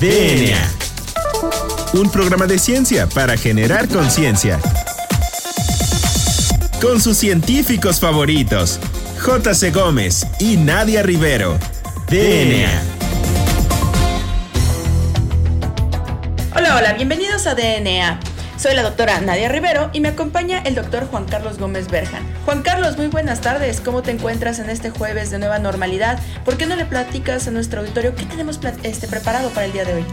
DNA. Un programa de ciencia para generar conciencia. Con sus científicos favoritos, J.C. Gómez y Nadia Rivero. DNA. Hola, hola, bienvenidos a DNA. Soy la doctora Nadia Rivero y me acompaña el doctor Juan Carlos Gómez Berjan. Juan Carlos, muy buenas tardes. ¿Cómo te encuentras en este jueves de nueva normalidad? ¿Por qué no le platicas a nuestro auditorio qué tenemos este, preparado para el día de hoy?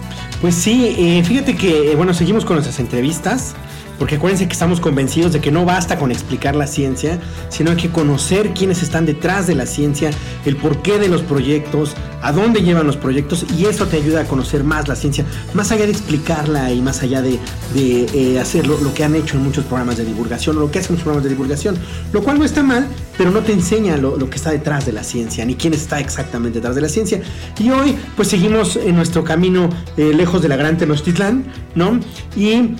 Pues sí, eh, fíjate que, eh, bueno, seguimos con nuestras entrevistas porque acuérdense que estamos convencidos de que no basta con explicar la ciencia, sino hay que conocer quiénes están detrás de la ciencia, el porqué de los proyectos, a dónde llevan los proyectos y eso te ayuda a conocer más la ciencia, más allá de explicarla y más allá de, eh, hacer lo, que han hecho en muchos programas de divulgación o lo que hacen los programas de divulgación, lo cual no está mal, pero no te enseña lo, que está detrás de la ciencia, ni quién está exactamente detrás de la ciencia. Y hoy pues seguimos en nuestro camino eh, lejos de la gran Tenochtitlán, ¿no? Y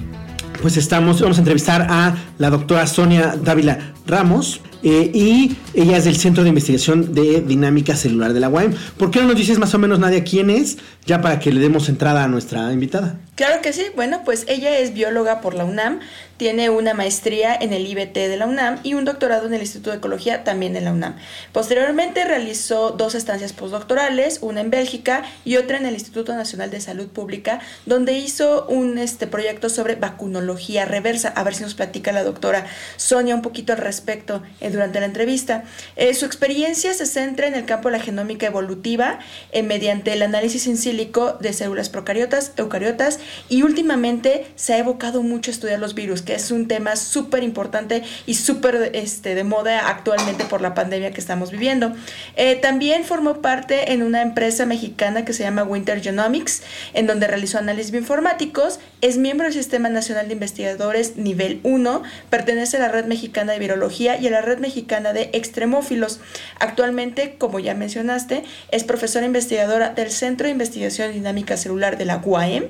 pues estamos, vamos a entrevistar a la doctora Sonia Dávila Ramos eh, y ella es del Centro de Investigación de Dinámica Celular de la UAM. ¿Por qué no nos dices más o menos, Nadia, quién es? Ya para que le demos entrada a nuestra invitada. Claro que sí. Bueno, pues ella es bióloga por la UNAM, tiene una maestría en el IBT de la UNAM y un doctorado en el Instituto de Ecología también en la UNAM. Posteriormente realizó dos estancias postdoctorales, una en Bélgica y otra en el Instituto Nacional de Salud Pública, donde hizo un este, proyecto sobre vacunología reversa. A ver si nos platica la doctora Sonia un poquito al respecto eh, durante la entrevista. Eh, su experiencia se centra en el campo de la genómica evolutiva eh, mediante el análisis in sílico de células procariotas, eucariotas y últimamente se ha evocado mucho estudiar los virus que es un tema súper importante y súper este, de moda actualmente por la pandemia que estamos viviendo. Eh, también formó parte en una empresa mexicana que se llama Winter Genomics, en donde realizó análisis bioinformáticos, es miembro del Sistema Nacional de Investigadores nivel 1, pertenece a la Red Mexicana de Virología y a la Red Mexicana de Extremófilos. Actualmente, como ya mencionaste, es profesora investigadora del Centro de Investigación Dinámica Celular de la UAM,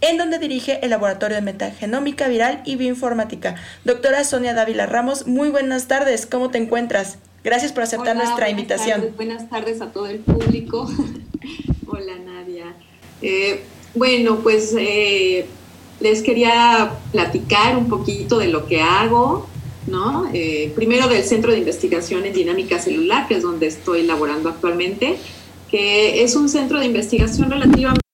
en donde dirige el Laboratorio de Metagenómica Viral y Bioinformática Informática. Doctora Sonia Dávila Ramos, muy buenas tardes, ¿cómo te encuentras? Gracias por aceptar nuestra invitación. buenas tardes a todo el público. Hola Nadia. Eh, bueno, pues eh, les quería platicar un poquito de lo que hago, ¿no? Eh, primero del Centro de Investigación en Dinámica Celular, que es donde estoy laborando actualmente, que es un centro de investigación relativamente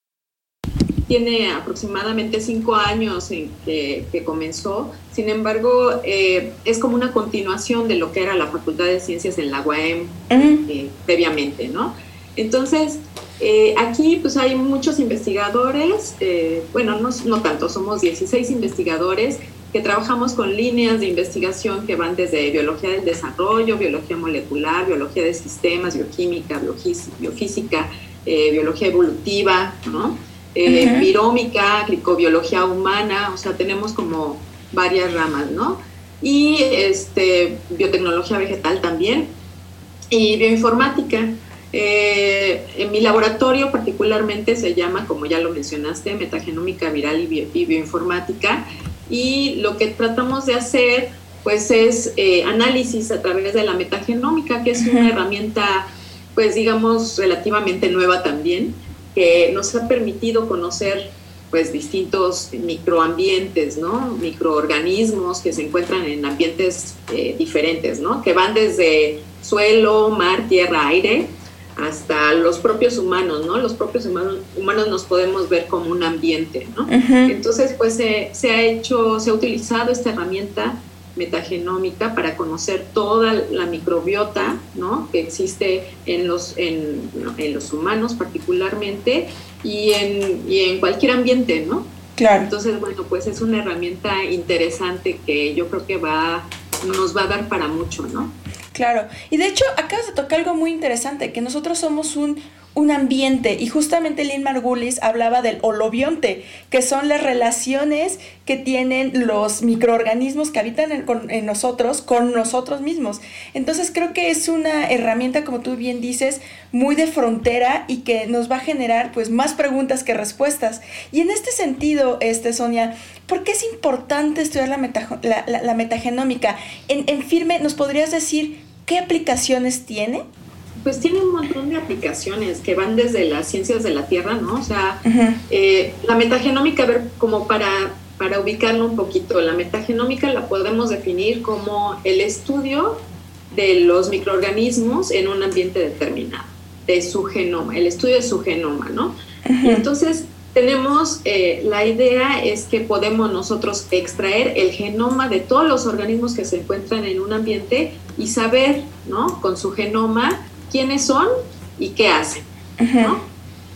tiene aproximadamente cinco años en que, comenzó, sin embargo, eh, es como una continuación de lo que era la Facultad de Ciencias en la UAM eh, previamente, ¿no? Entonces, eh, aquí pues hay muchos investigadores, bueno, no, no tanto, somos 16 investigadores que trabajamos con líneas de investigación que van desde biología del desarrollo, biología molecular, biología de sistemas, bioquímica, biofísica, biología evolutiva, ¿no? Eh, virómica, glicobiología humana, o sea, tenemos como varias ramas, ¿no? Y este, biotecnología vegetal también, y bioinformática. Eh, en mi laboratorio particularmente se llama, como ya lo mencionaste, metagenómica viral y, bioinformática, y lo que tratamos de hacer pues es eh, análisis a través de la metagenómica, que es una herramienta pues digamos relativamente nueva también, que nos ha permitido conocer pues distintos microambientes, ¿no? Microorganismos que se encuentran en ambientes eh, diferentes, ¿no? Que van desde suelo, mar, tierra, aire, hasta los propios humanos, ¿no? Los propios humanos, humanos nos podemos ver como un ambiente, ¿no? Entonces, pues se ha hecho, se ha utilizado esta herramienta metagenómica para conocer toda la microbiota ¿no? que existe en los, en, los humanos particularmente y en, y en cualquier ambiente, ¿no? Claro. Entonces, bueno, pues es una herramienta interesante que yo creo que va, nos va a dar para mucho, ¿no? Claro. Y de hecho, acabas de tocar algo muy interesante, que nosotros somos un un ambiente y justamente Lynn Margulis hablaba del holobionte, que son las relaciones que tienen los microorganismos que habitan en, nosotros con nosotros mismos. Entonces creo que es una herramienta, como tú bien dices, muy de frontera y que nos va a generar pues más preguntas que respuestas. Y en este sentido, este, Sonia, ¿por qué es importante estudiar la, la, metagenómica? En, en firme, ¿nos podrías decir qué aplicaciones tiene? Pues tiene un montón de aplicaciones que van desde las ciencias de la Tierra, ¿no? O sea, eh, la metagenómica, a ver, como para, para ubicarlo un poquito, la metagenómica la podemos definir como el estudio de los microorganismos en un ambiente determinado, de su genoma, el estudio de su genoma, ¿no? Entonces, tenemos, eh, la idea es que podemos nosotros extraer el genoma de todos los organismos que se encuentran en un ambiente y saber, ¿no? Con su genoma quiénes son y qué hacen, ¿no?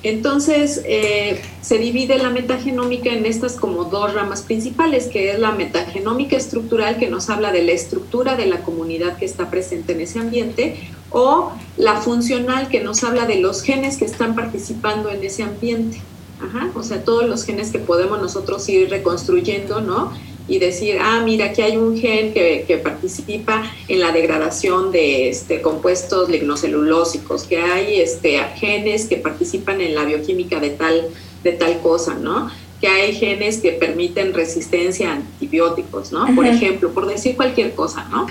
Entonces, eh, se divide la metagenómica en estas como dos ramas principales, que es la metagenómica estructural, que nos habla de la estructura de la comunidad que está presente en ese ambiente, o la funcional, que nos habla de los genes que están participando en ese ambiente. Ajá, o sea, todos los genes que podemos nosotros ir reconstruyendo, ¿no? Y decir, ah, mira, aquí hay un gen que, que participa en la degradación de este, compuestos lignocelulósicos, que hay este, genes que participan en la bioquímica de tal, de tal cosa, ¿no? Que hay genes que permiten resistencia a antibióticos, ¿no? Por ejemplo, por decir cualquier cosa, ¿no?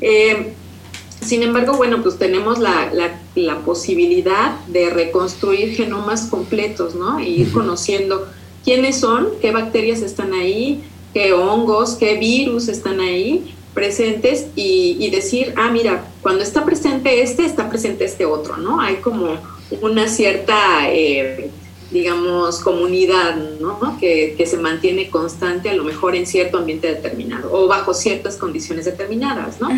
Eh, sin embargo, bueno, pues tenemos la, la, posibilidad de reconstruir genomas completos, ¿no? Y ir conociendo quiénes son, qué bacterias están ahí, qué hongos, qué virus están ahí presentes y, y, decir, ah, mira, cuando está presente este, está presente este otro, ¿no? Hay como una cierta eh, digamos, comunidad, ¿no? Que, que, se mantiene constante a lo mejor en cierto ambiente determinado o bajo ciertas condiciones determinadas, ¿no?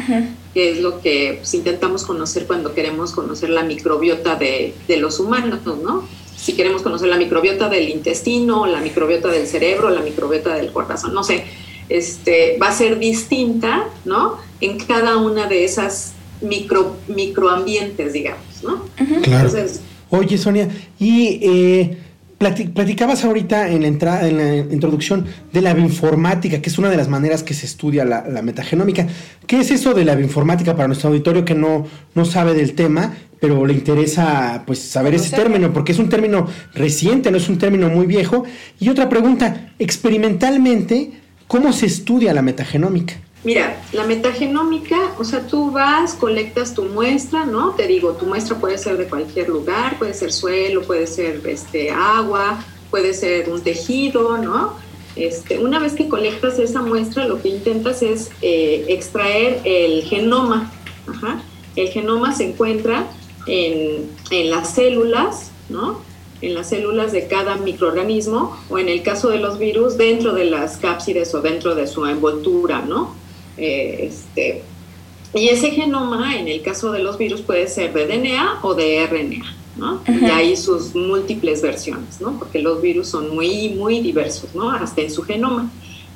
Que es lo que pues, intentamos conocer cuando queremos conocer la microbiota de, de, los humanos, ¿no? Si queremos conocer la microbiota del intestino, la microbiota del cerebro, la microbiota del corazón, no sé, este, va a ser distinta, ¿no? En cada una de esas micro, microambientes, digamos, ¿no? Claro. Entonces, Oye, Sonia, y eh, platicabas ahorita en la, entrada, en la introducción de la bioinformática, que es una de las maneras que se estudia la, metagenómica. ¿Qué es eso de la bioinformática para nuestro auditorio que no, no sabe del tema, pero le interesa pues saber ese término, porque es un término reciente, no es un término muy viejo? Y otra pregunta, experimentalmente, ¿cómo se estudia la metagenómica? Mira, la metagenómica, o sea, tú vas, colectas tu muestra, ¿no? Te digo, tu muestra puede ser de cualquier lugar, puede ser suelo, puede ser este, agua, puede ser un tejido, ¿no? Este, una vez que colectas esa muestra, lo que intentas es eh, extraer el genoma. Ajá. El genoma se encuentra en, en las células, ¿no? en las células de cada microorganismo o en el caso de los virus dentro de las cápsides o dentro de su envoltura, ¿no? Eh, este, y ese genoma, en el caso de los virus, puede ser de DNA o de RNA, ¿no? Y hay sus múltiples versiones, ¿no? Porque los virus son muy, muy diversos, ¿no? Hasta en su genoma.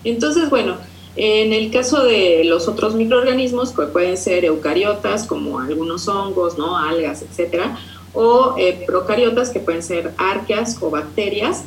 Entonces, bueno, en el caso de los otros microorganismos, que pueden ser eucariotas, como algunos hongos, ¿no? Algas, etcétera, o eh, procariotas, que pueden ser arqueas o bacterias,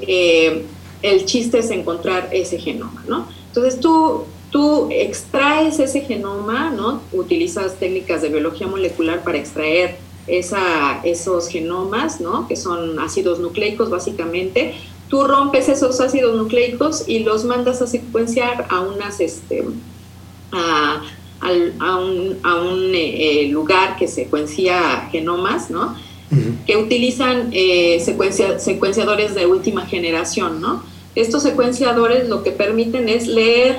eh, el chiste es encontrar ese genoma, ¿no? Entonces tú tú extraes ese genoma, ¿no? Utilizas técnicas de biología molecular para extraer esa, esos genomas, ¿no? Que son ácidos nucleicos básicamente. Tú rompes esos ácidos nucleicos y los mandas a secuenciar a unas, este, a, un, a un eh, lugar que secuencia genomas, ¿no? Que utilizan eh, secuenciadores de última generación, ¿no? Estos secuenciadores lo que permiten es leer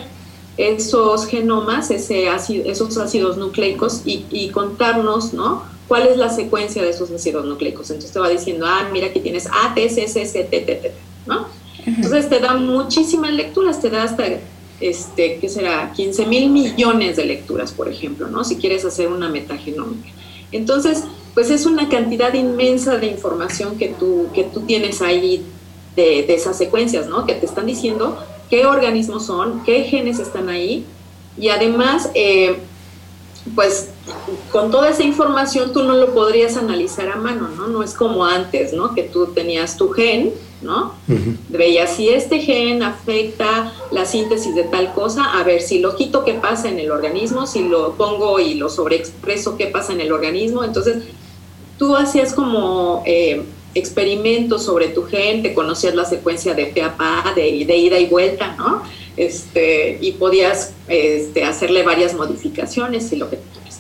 esos genomas, ese esos ácidos nucleicos y, contarnos, ¿no? ¿Cuál es la secuencia de esos ácidos nucleicos? Entonces te va diciendo, ah, mira que tienes A, T, C, C, C, T, T, T, ¿no? Entonces te da muchísimas lecturas, te da hasta, este, ¿qué será? 15 mil millones de lecturas, por ejemplo, ¿no? Si quieres hacer una metagenómica. Entonces, pues es una cantidad inmensa de información que tú, que tú tienes ahí de, de esas secuencias, ¿no? Que te están diciendo qué organismos son, qué genes están ahí y además, eh, pues con toda esa información tú no lo podrías analizar a mano, ¿no? No es como antes, ¿no? Que tú tenías tu gen, ¿no? Veías si este gen afecta la síntesis de tal cosa, a ver si lo quito, qué pasa en el organismo, si lo pongo y lo sobreexpreso, qué pasa en el organismo. Entonces, tú hacías como... Eh, experimentos sobre tu gente, conocías la secuencia de pe de, de, ida y vuelta, ¿no? Este, y podías este, hacerle varias modificaciones y lo que tú quieras.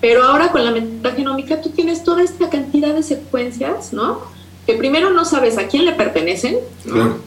Pero ahora con la metagenómica tú tienes toda esta cantidad de secuencias, ¿no? Que primero no sabes a quién le pertenecen, ¿no?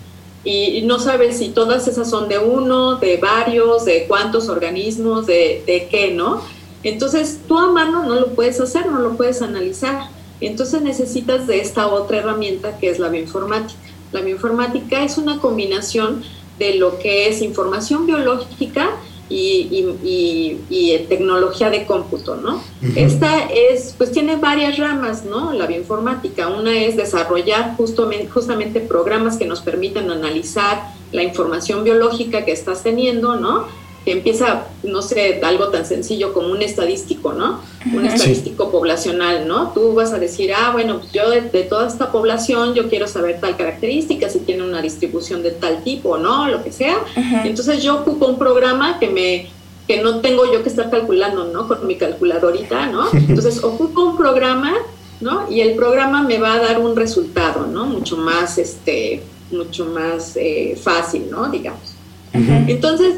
Y, no sabes si todas esas son de uno, de varios, de cuántos organismos, de, de qué, ¿no? Entonces tú a mano no lo puedes hacer, no lo puedes analizar. Entonces necesitas de esta otra herramienta que es la bioinformática. La bioinformática es una combinación de lo que es información biológica y, tecnología de cómputo, ¿no? Esta es, pues tiene varias ramas, ¿no? La bioinformática. Una es desarrollar justamente, justamente programas que nos permitan analizar la información biológica que estás teniendo, ¿no? Que empieza, no sé, algo tan sencillo como un estadístico, ¿no? Un estadístico poblacional, ¿no? Tú vas a decir, ah, bueno, pues yo de, toda esta población yo quiero saber tal característica, si tiene una distribución de tal tipo, ¿no? Lo que sea. Entonces yo ocupo un programa que me que no tengo yo que estar calculando, ¿no? Con mi calculadorita, ¿no? Entonces ocupo un programa, ¿no? Y el programa me va a dar un resultado, ¿no? Mucho más, este, mucho más eh, fácil, ¿no? Digamos. Entonces,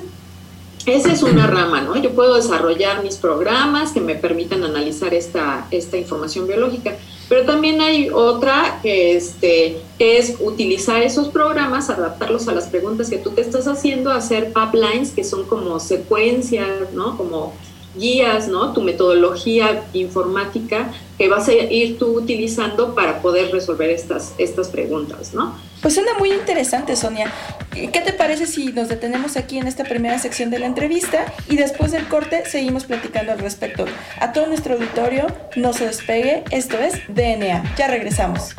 esa es una rama, ¿no? Yo puedo desarrollar mis programas que me permitan analizar esta, esta información biológica, pero también hay otra que, este, es utilizar esos programas, adaptarlos a las preguntas que tú te estás haciendo, hacer pipelines, que son como secuencias, ¿no? Como guías, ¿no? Tu metodología informática que vas a ir tú utilizando para poder resolver estas, estas preguntas, ¿no? Pues suena muy interesante, Sonia. ¿Qué te parece si nos detenemos aquí en esta primera sección de la entrevista y después del corte seguimos platicando al respecto? A todo nuestro auditorio, no se despegue, esto es DNA. Ya regresamos.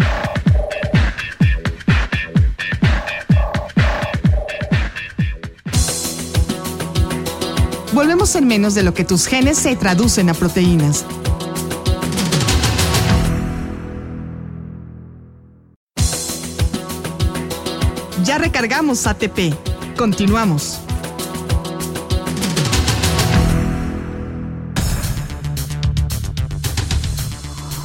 Volvemos en menos de lo que tus genes se traducen a proteínas. Ya recargamos ATP. Continuamos.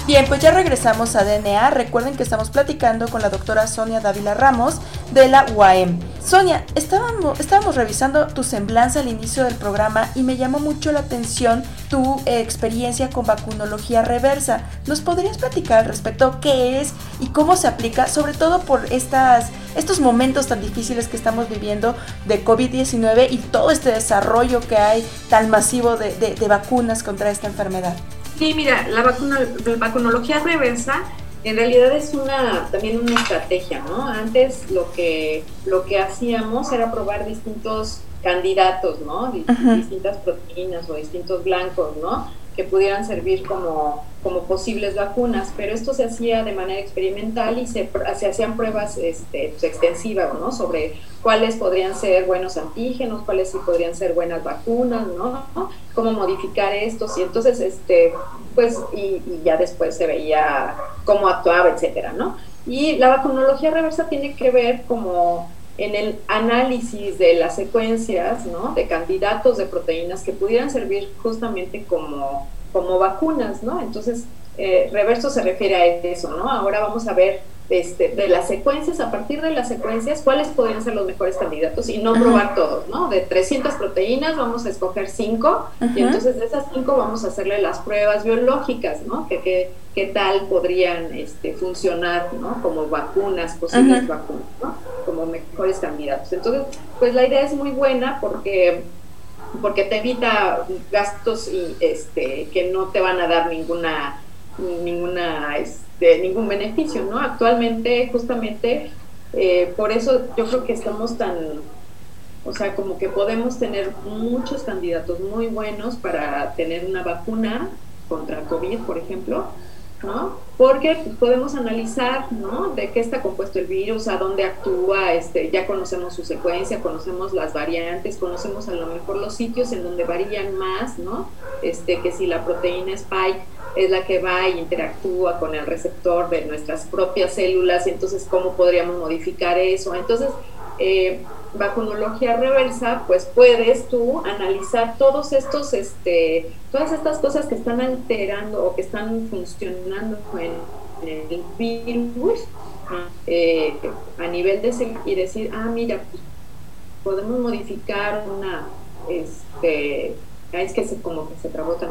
Bien, pues ya regresamos a DNA. Recuerden que estamos platicando con la doctora Sonia Dávila Ramos de la UAM. Sonia, estábamos, revisando tu semblanza al inicio del programa y me llamó mucho la atención tu experiencia con vacunología reversa. ¿Nos podrías platicar al respecto qué es y cómo se aplica, sobre todo por estas, estos momentos tan difíciles que estamos viviendo de COVID-19 y todo este desarrollo que hay tan masivo de vacunas contra esta enfermedad? Sí, mira, la, vacuna, vacunología reversa en realidad es una también una estrategia, ¿no? Antes lo que lo que hacíamos era probar distintos candidatos, ¿no? Distintas proteínas o distintos blancos, ¿no? Que pudieran servir como, como posibles vacunas, pero esto se hacía de manera experimental y se, se hacían pruebas este, pues, extensivas, ¿no? Sobre cuáles podrían ser buenos antígenos, cuáles sí podrían ser buenas vacunas, ¿no? Cómo modificar estos y entonces, este, pues, y, ya después se veía cómo actuaba, etcétera, ¿no? Y la vacunología reversa tiene que ver como en el análisis de las secuencias, ¿no? De candidatos de proteínas que pudieran servir justamente como, como vacunas, ¿no? Entonces, eh, reverso se refiere a eso, ¿no? Ahora vamos a ver este, de las secuencias, a partir de las secuencias, cuáles podrían ser los mejores candidatos y no probar todos, ¿no? De 300 proteínas vamos a escoger 5 y entonces de esas 5 vamos a hacerle las pruebas biológicas, ¿no? Que, qué tal podrían este, funcionar, ¿no? Como vacunas, posibles vacunas, ¿no? Mejores candidatos. Entonces, pues la idea es muy buena porque porque te evita gastos y este que no te van a dar ninguna ninguna este, ningún beneficio, ¿no? Actualmente, justamente, eh, por eso yo creo que estamos tan, o sea, como que podemos tener muchos candidatos muy buenos para tener una vacuna contra COVID, por ejemplo, ¿no? Porque podemos analizar, ¿no? De qué está compuesto el virus, a dónde actúa, este, ya conocemos su secuencia, conocemos las variantes, conocemos a lo mejor los sitios en donde varían más, ¿no? Este, que si la proteína spike es la que va e interactúa con el receptor de nuestras propias células, entonces cómo podríamos modificar eso. Entonces, eh, vacunología reversa, pues puedes tú analizar todos estos, este, todas estas cosas que están alterando o que están funcionando en, el virus eh, a nivel de y decir, ah, mira, pues, podemos modificar una, este, es que se, como que se trabotan.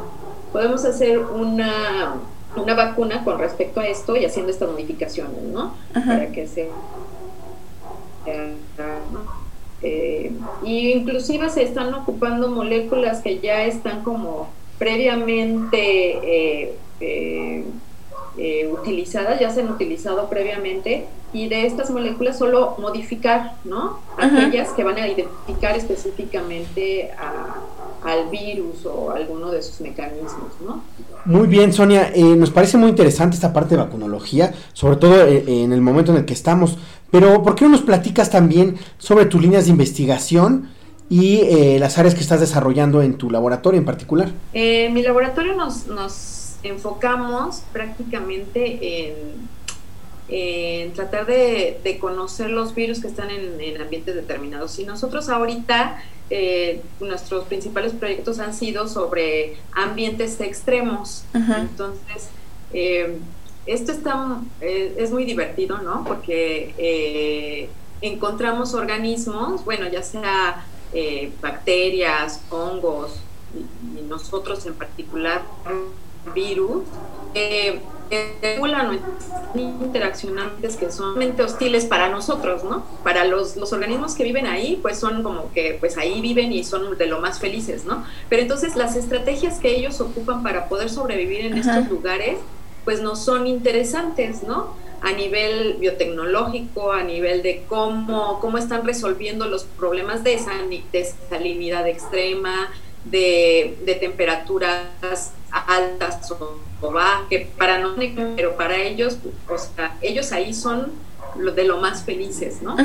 Podemos hacer una, una vacuna con respecto a esto y haciendo estas modificaciones, ¿no? Para que se... Eh, y inclusive se están ocupando moléculas que ya están como previamente eh, eh, eh, utilizadas, ya se han utilizado previamente, y de estas moléculas solo modificar, ¿no? Aquellas que van a identificar específicamente al virus o alguno de sus mecanismos, ¿no? Muy bien, Sonia, nos parece muy interesante esta parte de vacunología, sobre todo en el momento en el que estamos, pero ¿por qué no nos platicas también sobre tus líneas de investigación? y eh, las áreas que estás desarrollando en tu laboratorio en particular. En mi laboratorio nos, nos enfocamos prácticamente en, en tratar de, de, conocer los virus que están en, en ambientes determinados. Y nosotros ahorita, eh, nuestros principales proyectos han sido sobre ambientes extremos. Entonces, eh, esto está, es muy divertido, ¿no? Porque encontramos organismos, bueno, ya sea eh, bacterias, hongos y, nosotros en particular virus, eh, regulan interaccionantes que son hostiles para nosotros, ¿no? Para los, los, organismos que viven ahí, pues son como que pues ahí viven y son de lo más felices, ¿no? Pero entonces las estrategias que ellos ocupan para poder sobrevivir en estos lugares, pues no son interesantes, ¿no? a nivel biotecnológico, a nivel de cómo, cómo están resolviendo los problemas de, salinidad extrema, de, temperaturas altas o, bajas, que para no, pero para ellos, o sea, ellos ahí son lo de lo más felices, ¿no?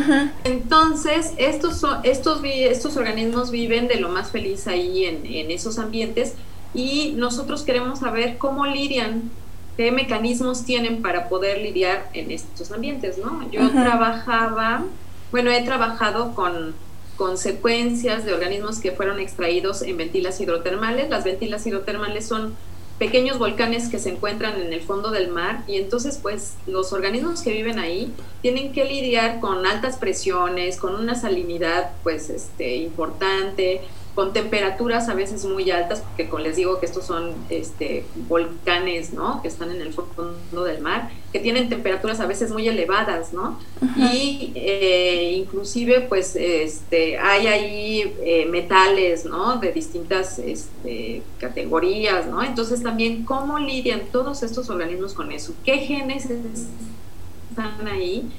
Entonces, estos, son, estos, estos organismos viven de lo más feliz ahí en, en esos ambientes y nosotros queremos saber cómo lidian qué mecanismos tienen para poder lidiar en estos ambientes, ¿no? Yo trabajaba, bueno, he trabajado con, consecuencias de organismos que fueron extraídos en ventilas hidrotermales. Las ventilas hidrotermales son pequeños volcanes que se encuentran en el fondo del mar y entonces pues los organismos que viven ahí tienen que lidiar con altas presiones, con una salinidad pues este importante, con temperaturas a veces muy altas, porque como les digo que estos son este, volcanes, ¿no? Que están en el fondo del mar, que tienen temperaturas a veces muy elevadas, ¿no? Y eh, inclusive, pues, este, hay ahí eh, metales, ¿no? De distintas este, categorías, ¿no? Entonces también, ¿cómo lidian todos estos organismos con eso? ¿Qué genes están ahí?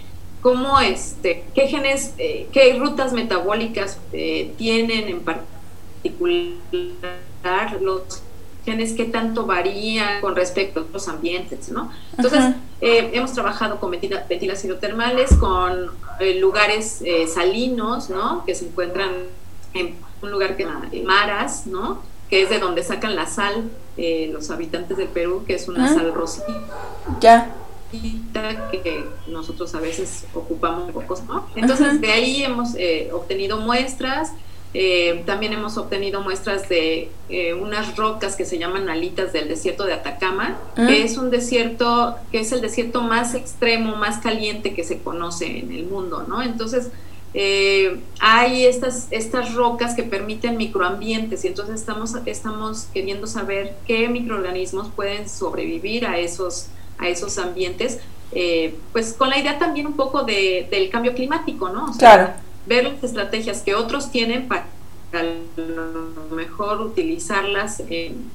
cómo este, qué genes, eh, qué rutas metabólicas tienen en particular particular los genes que tanto varían con respecto a otros ambientes, ¿no? Entonces, eh, hemos trabajado con ventilas hidrotermales, con eh, lugares eh, salinos, ¿no? Que se encuentran en un lugar que se Maras, ¿no? Que es de donde sacan la sal los habitantes del Perú, que es una sal rosita. Ya. Que nosotros a veces ocupamos pocos, ¿no? Entonces, de ahí hemos obtenido muestras, eh, también hemos obtenido muestras de eh, unas rocas que se llaman alitas del desierto de Atacama, ah. que es un desierto, que es el desierto más extremo, más caliente que se conoce en el mundo, ¿no? Entonces, eh, hay estas, estas rocas que permiten microambientes y entonces estamos, estamos queriendo saber qué microorganismos pueden sobrevivir a esos, a esos ambientes, pues con la idea también un poco de, del cambio climático, ¿no? claro ver las estrategias que otros tienen para a lo mejor utilizarlas en,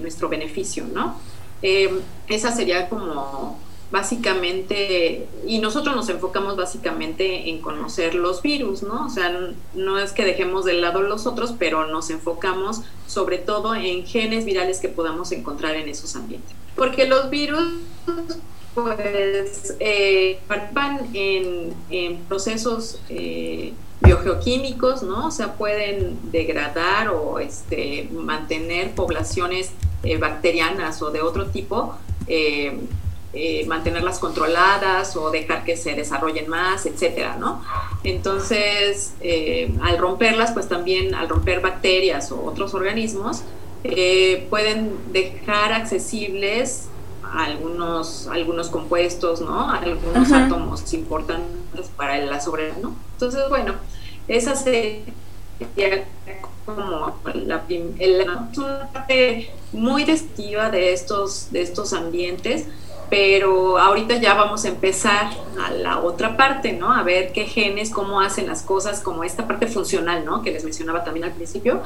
nuestro beneficio, ¿no? Eh, esa sería como básicamente, y nosotros nos enfocamos básicamente en conocer los virus, ¿no? O sea, no es que dejemos de lado los otros, pero nos enfocamos sobre todo en genes virales que podamos encontrar en esos ambientes. Porque los virus pues eh, participan en, procesos eh, biogeoquímicos, ¿no? O sea, pueden degradar o este, mantener poblaciones eh, bacterianas o de otro tipo, mantenerlas controladas o dejar que se desarrollen más, etcétera, ¿no? Entonces, al romperlas, pues también al romper bacterias o otros organismos, pueden dejar accesibles algunos, algunos compuestos, ¿no? Algunos átomos importantes para la sobre, ¿no? Entonces, bueno, esa sería como la, una parte muy descriptiva de estos, de estos ambientes, pero ahorita ya vamos a empezar a la otra parte, ¿no? A ver qué genes, cómo hacen las cosas, como esta parte funcional, ¿no? Que les mencionaba también al principio,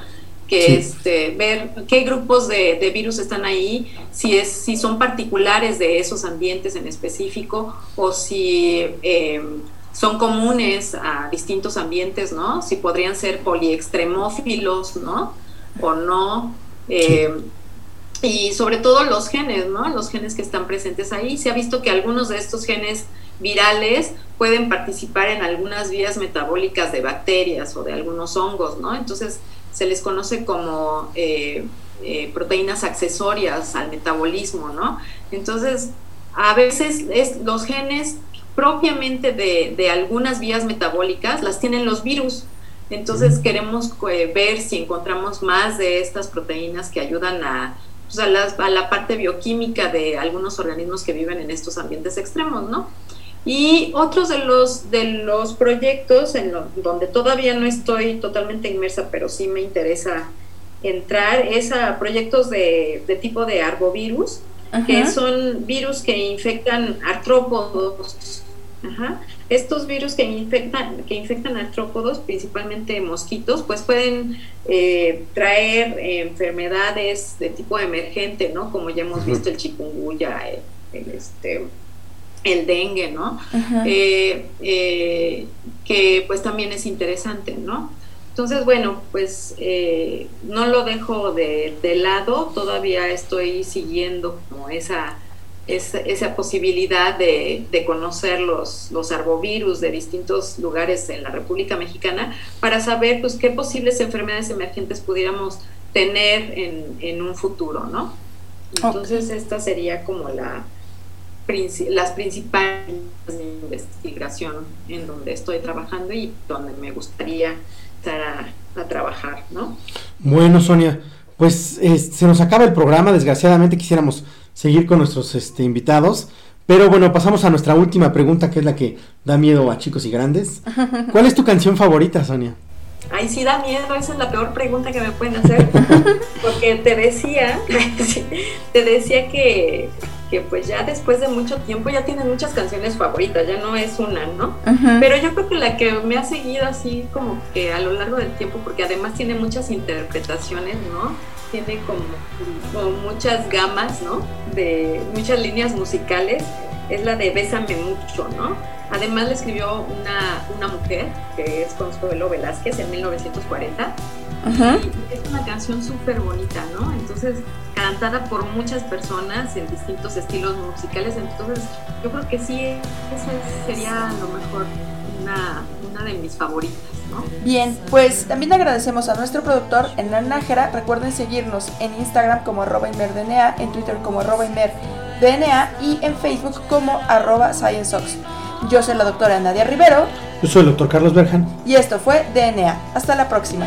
que este, ver qué grupos de, virus están ahí, si, es, si son particulares de esos ambientes en específico o si em, son comunes a distintos ambientes, ¿no? Si podrían ser poliextremófilos, ¿no? O no. Em, y sobre todo los genes, ¿no? Los genes que están presentes ahí. Se ha visto que algunos de estos genes virales pueden participar en algunas vías metabólicas de bacterias o de algunos hongos, ¿no? Entonces se les conoce como eh, eh, proteínas accesorias al metabolismo, ¿no? Entonces, a veces es, los genes propiamente de, de algunas vías metabólicas las tienen los virus. Entonces queremos eh, ver si encontramos más de estas proteínas que ayudan a pues, a, la parte bioquímica de algunos organismos que viven en estos ambientes extremos, ¿no? Y otros de los, de los proyectos en donde todavía no estoy totalmente inmersa, pero sí me interesa entrar, es a proyectos de, tipo de arbovirus, que son virus que infectan artrópodos. Ajá. Estos virus que infectan, que infectan artrópodos, principalmente mosquitos, pues pueden eh, traer enfermedades de tipo emergente, ¿no? Como ya hemos visto el chikungunya, el, este, el dengue, ¿no? Eh, eh, que pues también es interesante, ¿no? Entonces, bueno, pues no lo dejo de, de, lado, todavía estoy siguiendo como esa esa, posibilidad de, conocer los, los, arbovirus de distintos lugares en la República Mexicana para saber pues, qué posibles enfermedades emergentes pudiéramos tener en, un futuro, ¿no? Entonces, esta sería como la, las principales de investigación en donde estoy trabajando y donde me gustaría estar a, trabajar, ¿no? Bueno, Sonia, pues se nos acaba el programa, desgraciadamente quisiéramos seguir con nuestros este, invitados. Pero bueno, pasamos a nuestra última pregunta, que es la que da miedo a chicos y grandes. ¿Cuál es tu canción favorita, Sonia? Ay, sí da miedo, esa es la peor pregunta que me pueden hacer. Porque te decía, te decía que, que pues ya después de mucho tiempo ya tienes muchas canciones favoritas, ya no es una, ¿no? Pero yo creo que la que me ha seguido así como que a lo largo del tiempo, porque además tiene muchas interpretaciones, ¿no? tiene como, muchas gamas, ¿no? De muchas líneas musicales, es la de Bésame mucho, ¿no? Además le escribió una, una mujer, que es Consuelo Velázquez, en 1940. Y es una canción súper bonita, ¿no? Entonces, cantada por muchas personas en distintos estilos musicales. Entonces, yo creo que sí, esa sería a lo mejor una, una de mis favoritas. Bien, pues también agradecemos a nuestro productor Hernán Nájera. Recuerden seguirnos en Instagram como arroba inmerdna, en Twitter como arroba inmerdna y en Facebook como arroba scienceox. Yo soy la doctora Nadia Rivero. Yo soy el doctor Carlos Berjan. Y esto fue DNA. Hasta la próxima.